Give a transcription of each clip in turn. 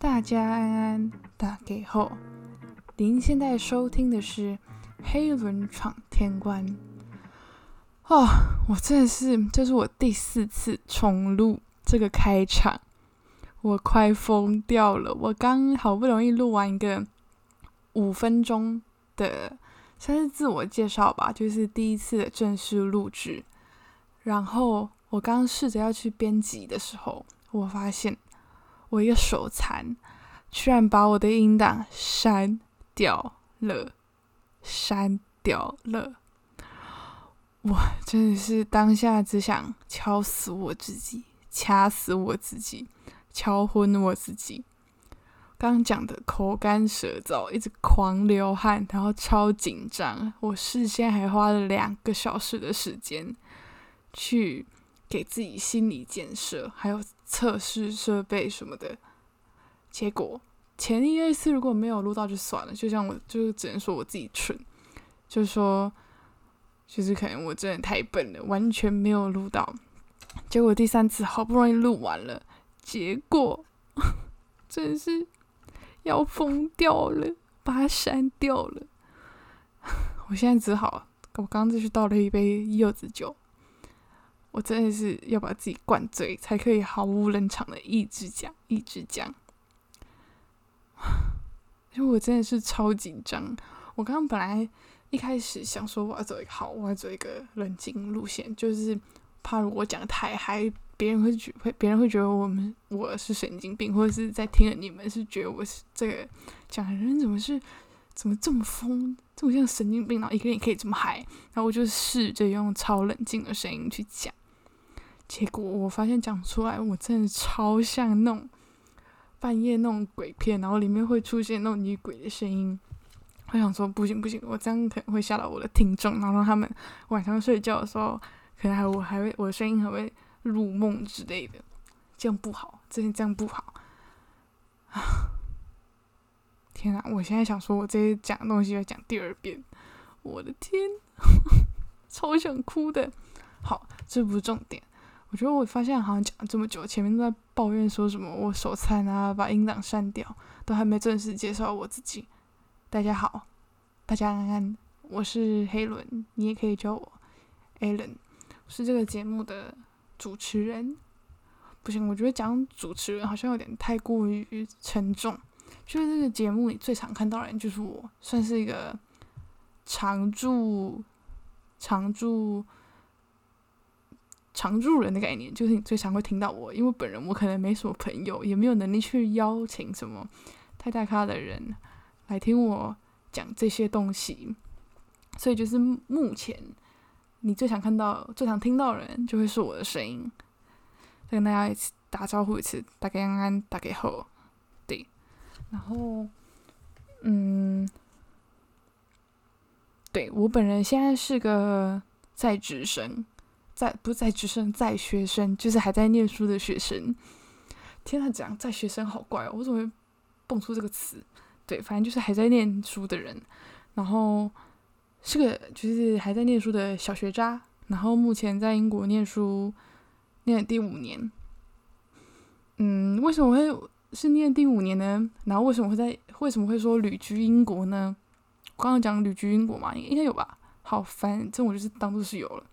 大家安安，打给后。您现在收听的是《黑轮闯天关》哦，我真的是，这是我第四次重录这个开场，我快疯掉了。我刚好不容易录完一个五分钟的，算是自我介绍吧，就是第一次的正式录制。然后我刚试着要去编辑的时候，我发现我一个手残，居然把我的音档删掉了，删掉了。我真的是当下只想敲死我自己，掐死我自己，敲昏我自己。刚讲的口干舌燥，一直狂流汗，然后超紧张。我事先还花了两个小时的时间。去给自己心理建设，还有测试设备什么的。结果前一二次如果没有录到就算了，就像我就只能说我自己蠢，就说，就是可能我真的太笨了，完全没有录到。结果第三次好不容易录完了，结果 真是要疯掉了，把它删掉了。我现在只好，我刚刚就去倒了一杯柚子酒。我真的是要把自己灌醉，才可以毫无冷场的一直讲，一直讲。因为我真的是超紧张。我刚刚本来一开始想说我要走一个好，我要走一个冷静路线，就是怕如果讲太嗨，别人会觉会别人会觉得我们我是神经病，或者是在听的你们是觉得我是这个讲的人怎么是怎么这么疯，这么像神经病，然后一个人也可以这么嗨。然后我就试着用超冷静的声音去讲。结果我发现讲出来，我真的超像那种半夜那种鬼片，然后里面会出现那种女鬼的声音。我想说不行不行，我这样可能会吓到我的听众，然后他们晚上睡觉的时候，可能还我还会我的声音还会入梦之类的，这样不好，真的这样不好啊。天啊！我现在想说，我这些讲的东西要讲第二遍，我的天，超想哭的。好，这不是重点。我觉得我发现好像讲了这么久，前面都在抱怨说什么我手残啊，把音档删掉，都还没正式介绍我自己。大家好，大家安安，我是黑伦，你也可以叫我 Allen，是这个节目的主持人。不行，我觉得讲主持人好像有点太过于沉重。就是这个节目里最常看到的人就是我，算是一个常驻常驻。常住人的概念，就是你最常会听到我，因为本人我可能没什么朋友，也没有能力去邀请什么太大咖的人来听我讲这些东西，所以就是目前你最常看到、最常听到的人，就会是我的声音。再跟大家一起打招呼一次，大家安安，大家好，对，然后，嗯，对我本人现在是个在职生。在不是在职生，在学生，就是还在念书的学生。天呐，讲在学生好怪哦！我怎么会蹦出这个词？对，反正就是还在念书的人，然后是个就是还在念书的小学渣，然后目前在英国念书，念第五年。嗯，为什么会是念第五年呢？然后为什么会在为什么会说旅居英国呢？刚刚讲旅居英国嘛，应该有吧？好，反正我就是当做是有了。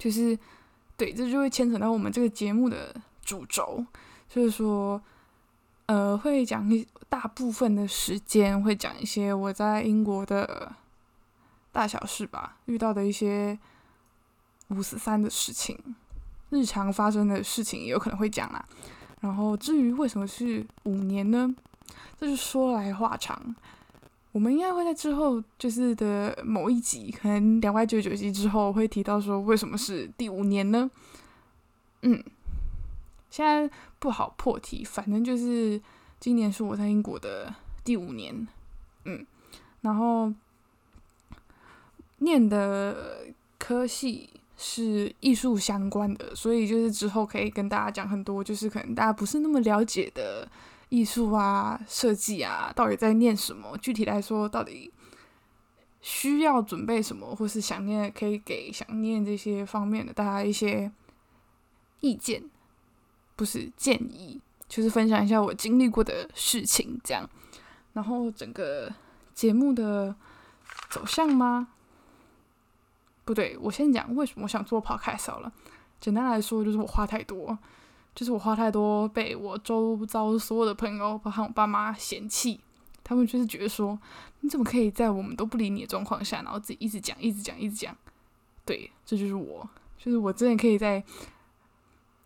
就是，对，这就会牵扯到我们这个节目的主轴，就是说，呃，会讲一大部分的时间会讲一些我在英国的大小事吧，遇到的一些五四三的事情，日常发生的事情也有可能会讲啦。然后至于为什么是五年呢？这就说来话长。我们应该会在之后就是的某一集，可能两百九十九集之后会提到说为什么是第五年呢？嗯，现在不好破题，反正就是今年是我在英国的第五年，嗯，然后念的科系是艺术相关的，所以就是之后可以跟大家讲很多，就是可能大家不是那么了解的。艺术啊，设计啊，到底在念什么？具体来说，到底需要准备什么，或是想念，可以给想念这些方面的大家一些意见，不是建议，就是分享一下我经历过的事情，这样。然后整个节目的走向吗？不对，我先讲为什么我想做 podcast 好了。简单来说，就是我话太多，就是我话太多，被我周遭所有的朋友，包括我爸妈嫌弃。他们就是觉得说，你怎么可以在我们都不理你的状况下，然后自己一直讲、一直讲、一直讲？对，这就是我，就是我真的可以在。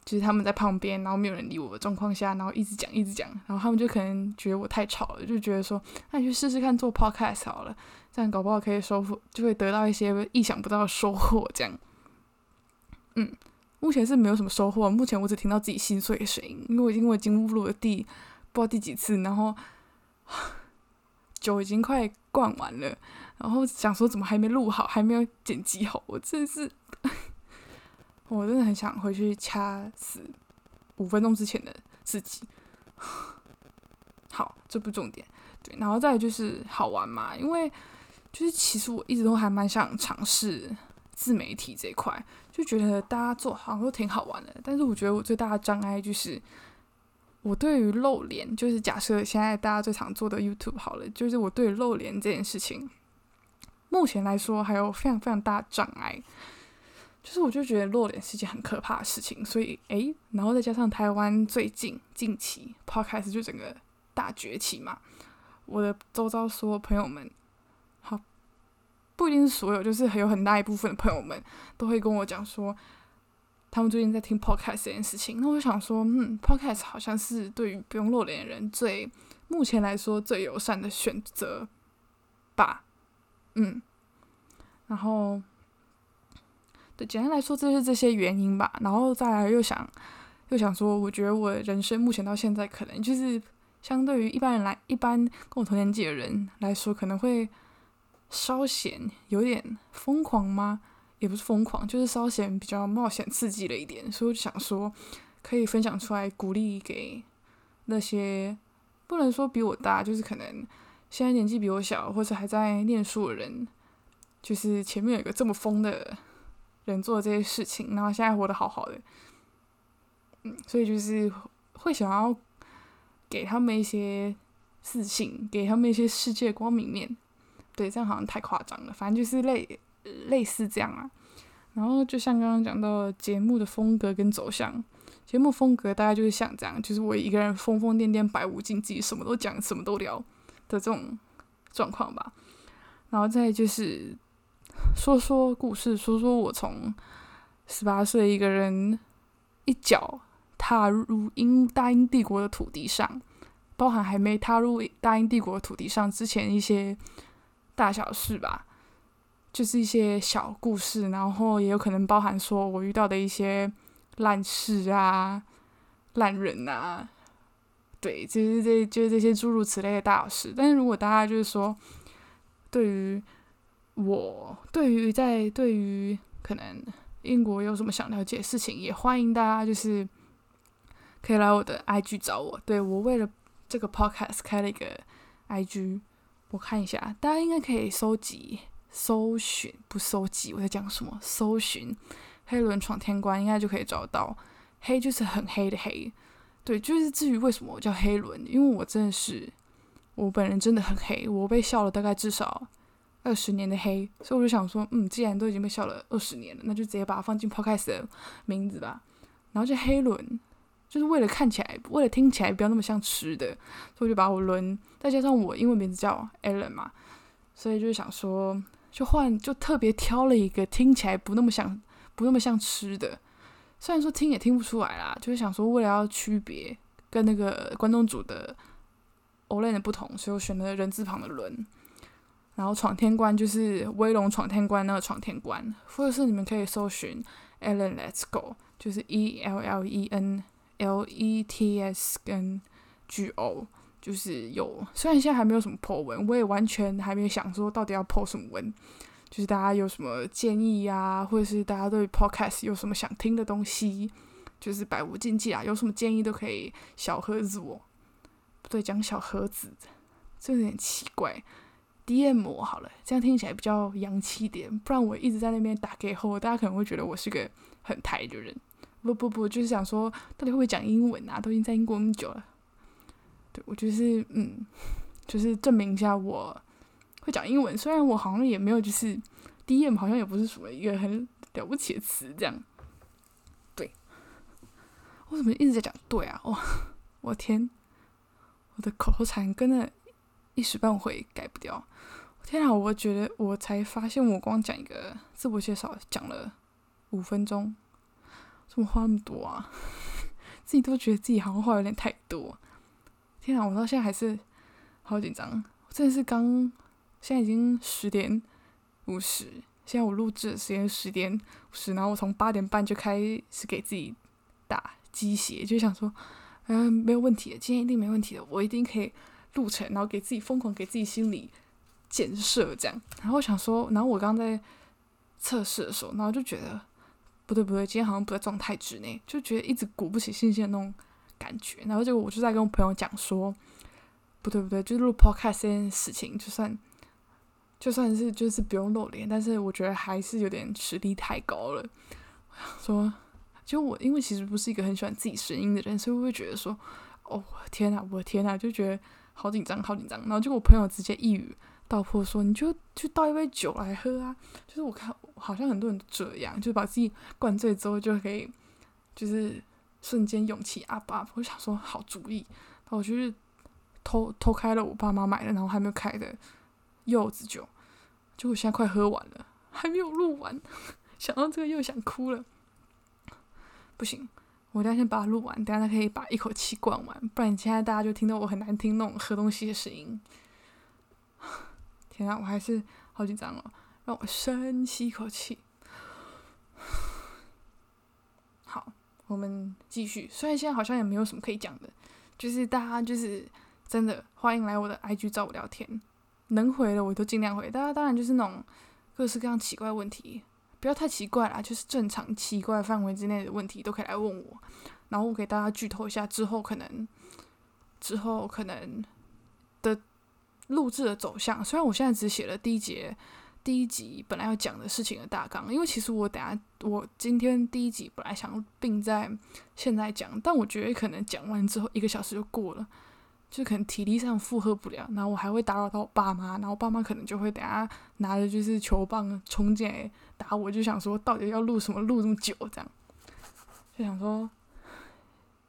就是他们在旁边，然后没有人理我的状况下，然后一直讲一直讲，然后他们就可能觉得我太吵了，就觉得说，那你去试试看做 podcast 好了，这样搞不好可以收获，就会得到一些意想不到的收获。这样，嗯，目前是没有什么收获，目前我只听到自己心碎的声音，因为我因为已经录了第不知道第几次，然后酒已经快灌完了，然后想说怎么还没录好，还没有剪辑好，我真是。我真的很想回去掐死五分钟之前的自己。好，这不重点。对，然后再就是好玩嘛，因为就是其实我一直都还蛮想尝试自媒体这一块，就觉得大家做好像都挺好玩的。但是我觉得我最大的障碍就是我对于露脸，就是假设现在大家最常做的 YouTube 好了，就是我对于露脸这件事情，目前来说还有非常非常大的障碍。就是我就觉得露脸是一件很可怕的事情，所以诶，然后再加上台湾最近近期 podcast 就整个大崛起嘛，我的周遭所有朋友们，不一定是所有，就是有很大一部分的朋友们都会跟我讲说，他们最近在听 podcast 这件事情。那我想说，嗯，podcast 好像是对于不用露脸的人最目前来说最友善的选择吧，嗯，然后。对，简单来说，就是这些原因吧。然后再来又想，又想说，我觉得我人生目前到现在，可能就是相对于一般人来，一般跟我同年纪的人来说，可能会稍显有点疯狂吗？也不是疯狂，就是稍显比较冒险刺激了一点。所以我就想说，可以分享出来，鼓励给那些不能说比我大，就是可能现在年纪比我小，或者还在念书的人，就是前面有一个这么疯的。人做这些事情，然后现在活得好好的，嗯，所以就是会想要给他们一些自信，给他们一些世界光明面。对，这样好像太夸张了，反正就是类类似这样啊。然后就像刚刚讲到节目的风格跟走向，节目风格大概就是像这样，就是我一个人疯疯癫癫、百无禁忌，什么都讲、什么都聊的这种状况吧。然后再就是。说说故事，说说我从十八岁一个人一脚踏入英大英帝国的土地上，包含还没踏入大英帝国的土地上之前一些大小事吧，就是一些小故事，然后也有可能包含说我遇到的一些烂事啊、烂人啊，对，就是这就是这些诸如此类的大小事。但是如果大家就是说对于我对于在对于可能英国有什么想了解的事情，也欢迎大家就是可以来我的 IG 找我。对我为了这个 podcast 开了一个 IG，我看一下，大家应该可以搜集、搜寻不搜集我在讲什么？搜寻黑轮闯天关，应该就可以找到。黑就是很黑的黑，对，就是至于为什么我叫黑轮，因为我真的是我本人真的很黑，我被笑了大概至少。二十年的黑，所以我就想说，嗯，既然都已经被笑了二十年了，那就直接把它放进 podcast 的名字吧。然后就黑轮，就是为了看起来，为了听起来不要那么像吃的，所以我就把我轮，再加上我英文名字叫 Allen 嘛，所以就是想说，就换，就特别挑了一个听起来不那么像，不那么像吃的。虽然说听也听不出来啦，就是想说为了要区别跟那个关东煮的 Olen 的不同，所以我选了人字旁的轮。然后闯天关就是威龙闯天关那个闯天关，或者是你们可以搜寻 Ellen Let's Go，就是 E L L E N L E T S 跟 G O，就是有。虽然现在还没有什么破文，我也完全还没有想说到底要破什么文。就是大家有什么建议呀，或者是大家对 Podcast 有什么想听的东西，就是百无禁忌啊，有什么建议都可以小盒子我。不对，讲小盒子，这有点奇怪。DM 好了，这样听起来比较洋气点。不然我一直在那边打给后，大家可能会觉得我是个很台的人。不不不，就是想说到底会不会讲英文啊？都已经在英国那么久了，对我就是嗯，就是证明一下我会讲英文。虽然我好像也没有就是 DM，好像也不是什么一个很了不起的词这样。对，我怎么一直在讲对啊？哇，我天，我的口头禅跟那一时半会改不掉。天啊！我觉得我才发现，我光讲一个自我介绍讲了五分钟，怎么话那么多啊？自己都觉得自己好像话有点太多。天啊！我到现在还是好紧张，真的是刚现在已经十点五十，现在我录制的时间十点五十，然后我从八点半就开始给自己打鸡血，就想说，嗯，没有问题的，今天一定没问题的，我一定可以录成，然后给自己疯狂给自己心理。建设这样，然后想说，然后我刚刚在测试的时候，然后就觉得不对不对，今天好像不在状态之内，就觉得一直鼓不起信心的那种感觉。然后结果我就在跟我朋友讲说，不对不对，就录 podcast 这件事情，就算就算是就是不用露脸，但是我觉得还是有点实力太高了。说，就我因为其实不是一个很喜欢自己声音的人，所以我会觉得说，哦天呐，我的天呐，就觉得好紧张好紧张。然后结果我朋友直接一语。道破说：“你就去倒一杯酒来喝啊！就是我看好像很多人这样，就是把自己灌醉之后就可以，就是瞬间勇气 up up。我想说好主意，然后我就是偷偷开了我爸妈买的，然后还没有开的柚子酒，结果现在快喝完了，还没有录完，想到这个又想哭了。不行，我等下先把它录完，等下他可以把一口气灌完，不然现在大家就听到我很难听那种喝东西的声音。”天啊，我还是好紧张哦！让我深吸一口气。好，我们继续。虽然现在好像也没有什么可以讲的，就是大家就是真的欢迎来我的 IG 找我聊天，能回的我都尽量回。大家当然就是那种各式各样奇怪问题，不要太奇怪啦，就是正常奇怪范围之内的问题都可以来问我。然后我给大家剧透一下，之后可能之后可能的。录制的走向，虽然我现在只写了第一节、第一集本来要讲的事情的大纲，因为其实我等下我今天第一集本来想并在现在讲，但我觉得可能讲完之后一个小时就过了，就可能体力上负荷不了，然后我还会打扰到我爸妈，然后爸妈可能就会等下拿着就是球棒冲进来打我，就想说到底要录什么录这么久这样，就想说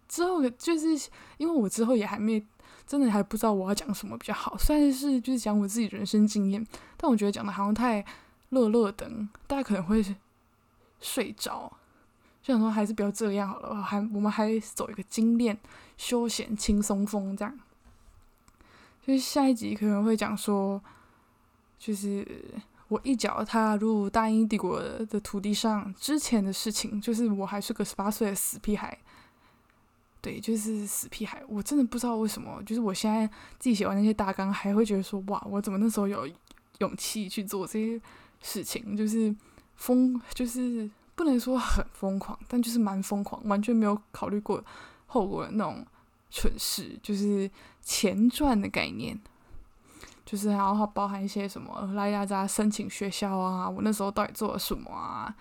之后就是因为我之后也还没。真的还不知道我要讲什么比较好，虽然是就是讲我自己人生经验，但我觉得讲的好像太乐乐等，大家可能会睡着，就想说还是不要这样好了，还我们还走一个精炼、休闲、轻松风这样。就是下一集可能会讲说，就是我一脚踏入大英帝国的土地上之前的事情，就是我还是个十八岁的死屁孩。对，就是死屁孩，我真的不知道为什么，就是我现在自己写完那些大纲，还会觉得说，哇，我怎么那时候有勇气去做这些事情？就是疯，就是不能说很疯狂，但就是蛮疯狂，完全没有考虑过后果的那种蠢事，就是前传的概念，就是然后包含一些什么拉亚扎申请学校啊，我那时候到底做了什么啊，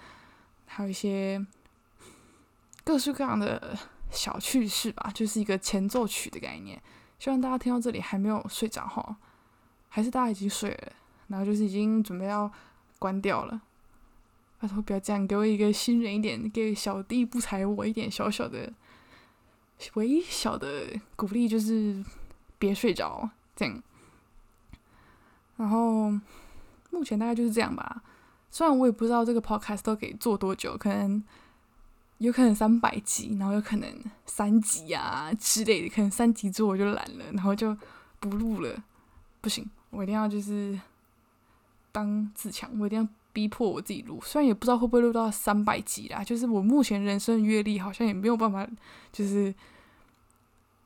还有一些各式各样的。小趣事吧，就是一个前奏曲的概念。希望大家听到这里还没有睡着哈，还是大家已经睡了，然后就是已经准备要关掉了。拜托不要这样，给我一个新人一点，给小弟不才我一点小小的、微小的鼓励，就是别睡着这样。然后目前大概就是这样吧。虽然我也不知道这个 podcast 都可以做多久，可能。有可能三百集，然后有可能三集啊之类的，可能三集之后我就懒了，然后就不录了。不行，我一定要就是当自强，我一定要逼迫我自己录。虽然也不知道会不会录到三百集啦，就是我目前人生阅历好像也没有办法，就是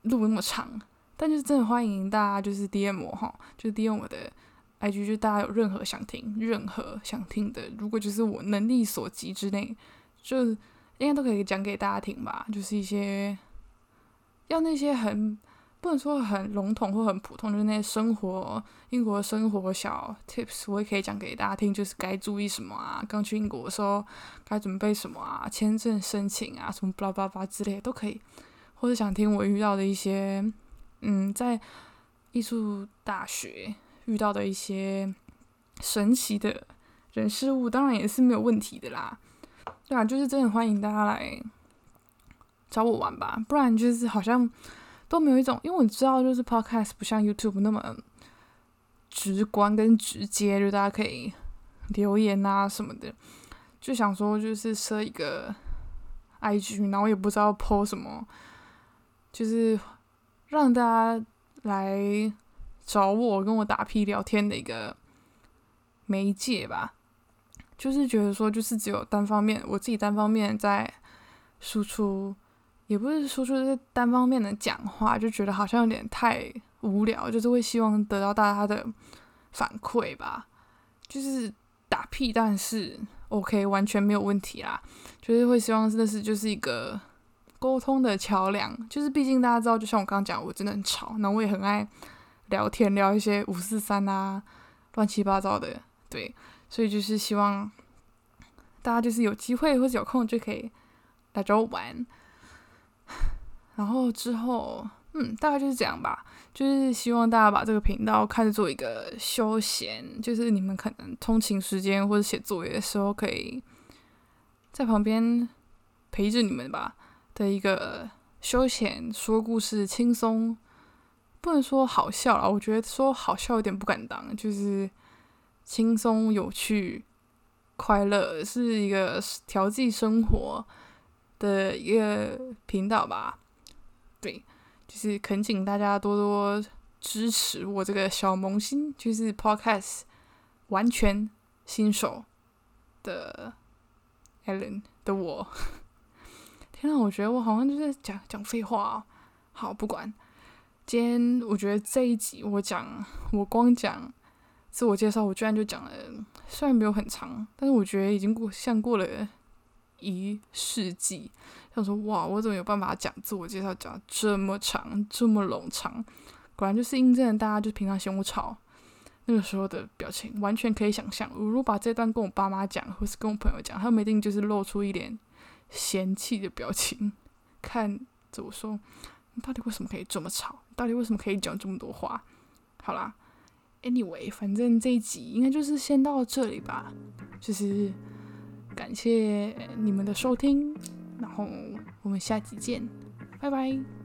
录那么长。但就是真的欢迎大家就是 DM 我哈，就是 DM 我的 IG，就大家有任何想听、任何想听的，如果就是我能力所及之内，就。应该都可以讲给大家听吧，就是一些要那些很不能说很笼统或很普通，就是那些生活英国生活小 tips，我也可以讲给大家听，就是该注意什么啊，刚去英国的时候该准备什么啊，签证申请啊，什么巴拉巴拉之类的都可以，或者想听我遇到的一些，嗯，在艺术大学遇到的一些神奇的人事物，当然也是没有问题的啦。对啊，就是真的欢迎大家来找我玩吧，不然就是好像都没有一种，因为我知道就是 podcast 不像 YouTube 那么直观跟直接，就大家可以留言啊什么的，就想说就是设一个 IG，然后也不知道 po 什么，就是让大家来找我跟我打屁聊天的一个媒介吧。就是觉得说，就是只有单方面，我自己单方面在输出，也不是输出是单方面的讲话，就觉得好像有点太无聊，就是会希望得到大家的反馈吧。就是打屁，但是 OK，完全没有问题啦。就是会希望真的是就是一个沟通的桥梁。就是毕竟大家知道，就像我刚刚讲，我真的很吵，那我也很爱聊天，聊一些五四三啊，乱七八糟的，对。所以就是希望大家就是有机会或者有空就可以来找我玩，然后之后嗯大概就是这样吧，就是希望大家把这个频道看作一个休闲，就是你们可能通勤时间或者写作业的时候，可以在旁边陪着你们吧的一个休闲说故事，轻松不能说好笑啊，我觉得说好笑有点不敢当，就是。轻松、有趣、快乐是一个调剂生活的一个频道吧？对，就是恳请大家多多支持我这个小萌新，就是 Podcast 完全新手的 Allen 的我。天啊，我觉得我好像就是讲讲废话。好，不管，今天我觉得这一集我讲，我光讲。自我介绍，我居然就讲了，虽然没有很长，但是我觉得已经过像过了一世纪。想说，哇，我怎么有办法讲自我介绍讲这么长，这么冗长？果然就是印证大家就平常嫌我吵那个时候的表情，完全可以想象。我如果把这段跟我爸妈讲，或是跟我朋友讲，他们一定就是露出一脸嫌弃的表情，看着我说：“你到底为什么可以这么吵？到底为什么可以讲这么多话？”好啦。Anyway，反正这一集应该就是先到这里吧。就是感谢你们的收听，然后我们下集见，拜拜。